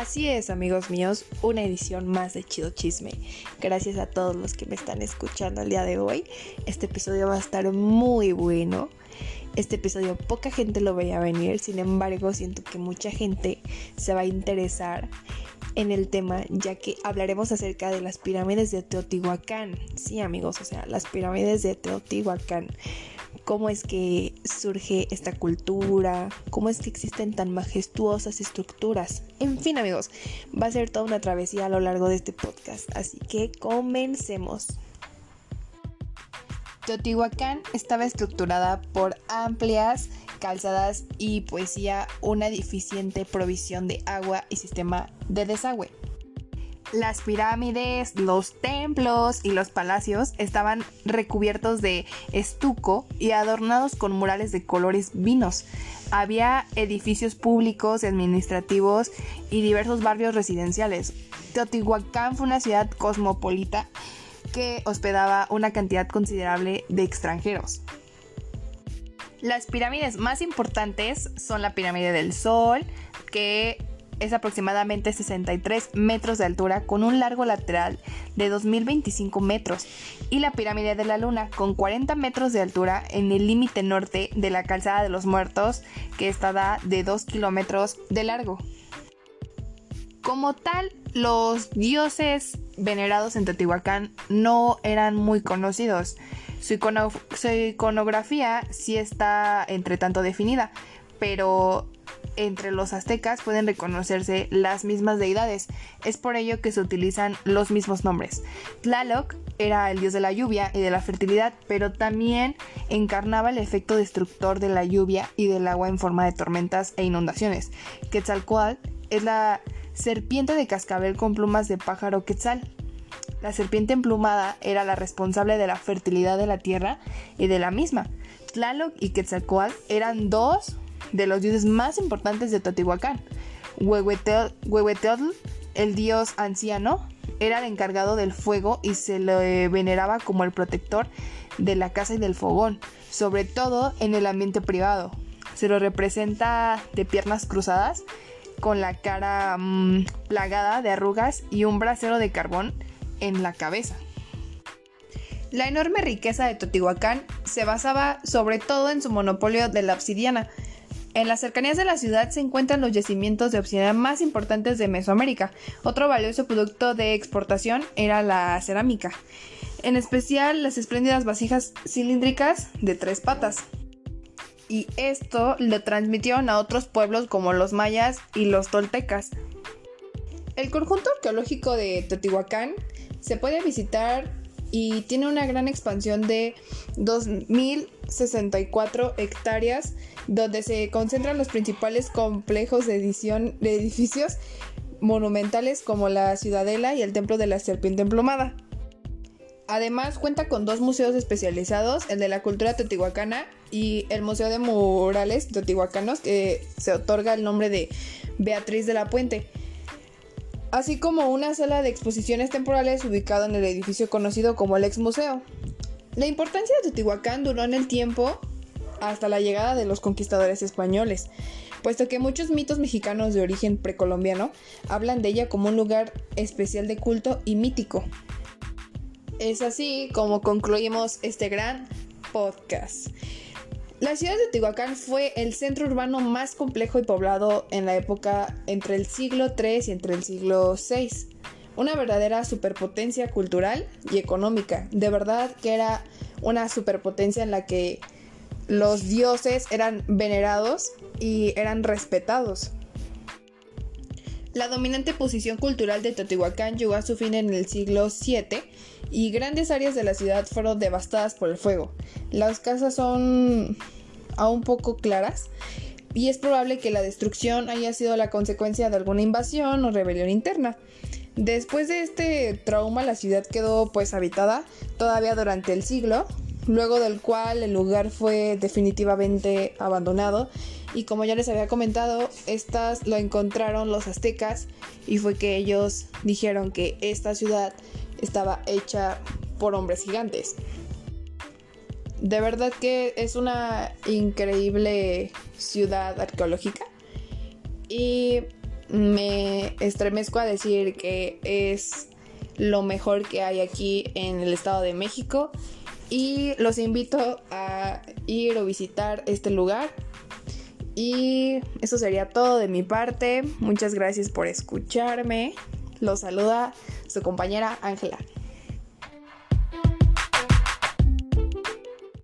Así es, amigos míos, una edición más de Chido Chisme. Gracias a todos los que me están escuchando el día de hoy. Este episodio va a estar muy bueno. Este episodio poca gente lo veía venir, sin embargo siento que mucha gente se va a interesar en el tema ya que hablaremos acerca de las pirámides de Teotihuacán. Sí amigos, o sea, las pirámides de Teotihuacán cómo es que surge esta cultura, cómo es que existen tan majestuosas estructuras. En fin amigos, va a ser toda una travesía a lo largo de este podcast, así que comencemos. Teotihuacán estaba estructurada por amplias calzadas y poesía, una deficiente provisión de agua y sistema de desagüe. Las pirámides, los templos y los palacios estaban recubiertos de estuco y adornados con murales de colores vinos. Había edificios públicos administrativos y diversos barrios residenciales. Teotihuacán fue una ciudad cosmopolita que hospedaba una cantidad considerable de extranjeros. Las pirámides más importantes son la pirámide del Sol, que es aproximadamente 63 metros de altura con un largo lateral de 2025 metros y la pirámide de la luna con 40 metros de altura en el límite norte de la calzada de los muertos que está de 2 kilómetros de largo. Como tal, los dioses venerados en Teotihuacán no eran muy conocidos. Su, su iconografía sí está entre tanto definida, pero entre los aztecas pueden reconocerse las mismas deidades. Es por ello que se utilizan los mismos nombres. Tlaloc era el dios de la lluvia y de la fertilidad, pero también encarnaba el efecto destructor de la lluvia y del agua en forma de tormentas e inundaciones. Quetzalcoatl es la serpiente de cascabel con plumas de pájaro quetzal. La serpiente emplumada era la responsable de la fertilidad de la tierra y de la misma. Tlaloc y Quetzalcoatl eran dos de los dioses más importantes de Teotihuacán. Huehueteotl, el dios anciano, era el encargado del fuego y se le veneraba como el protector de la casa y del fogón, sobre todo en el ambiente privado. Se lo representa de piernas cruzadas, con la cara mm, plagada de arrugas y un brasero de carbón en la cabeza. La enorme riqueza de Teotihuacán se basaba sobre todo en su monopolio de la obsidiana, en las cercanías de la ciudad se encuentran los yacimientos de obsidiana más importantes de Mesoamérica. Otro valioso producto de exportación era la cerámica, en especial las espléndidas vasijas cilíndricas de tres patas. Y esto lo transmitieron a otros pueblos como los mayas y los toltecas. El conjunto arqueológico de Teotihuacán se puede visitar y tiene una gran expansión de 2.064 hectáreas donde se concentran los principales complejos de, edición, de edificios monumentales como la Ciudadela y el Templo de la Serpiente Emplumada. Además cuenta con dos museos especializados, el de la cultura teotihuacana y el Museo de Murales Teotihuacanos, que se otorga el nombre de Beatriz de la Puente así como una sala de exposiciones temporales ubicado en el edificio conocido como el ex museo. La importancia de Teotihuacán duró en el tiempo hasta la llegada de los conquistadores españoles, puesto que muchos mitos mexicanos de origen precolombiano hablan de ella como un lugar especial de culto y mítico. Es así como concluimos este gran podcast. La ciudad de Teotihuacán fue el centro urbano más complejo y poblado en la época entre el siglo III y entre el siglo VI. Una verdadera superpotencia cultural y económica. De verdad que era una superpotencia en la que los dioses eran venerados y eran respetados. La dominante posición cultural de Teotihuacán llegó a su fin en el siglo VII y grandes áreas de la ciudad fueron devastadas por el fuego. Las casas son aún poco claras y es probable que la destrucción haya sido la consecuencia de alguna invasión o rebelión interna. Después de este trauma la ciudad quedó pues habitada todavía durante el siglo, luego del cual el lugar fue definitivamente abandonado y como ya les había comentado, estas lo encontraron los aztecas y fue que ellos dijeron que esta ciudad estaba hecha por hombres gigantes. De verdad que es una increíble ciudad arqueológica. Y me estremezco a decir que es lo mejor que hay aquí en el Estado de México y los invito a ir o visitar este lugar. Y eso sería todo de mi parte. Muchas gracias por escucharme. Los saluda su compañera Ángela.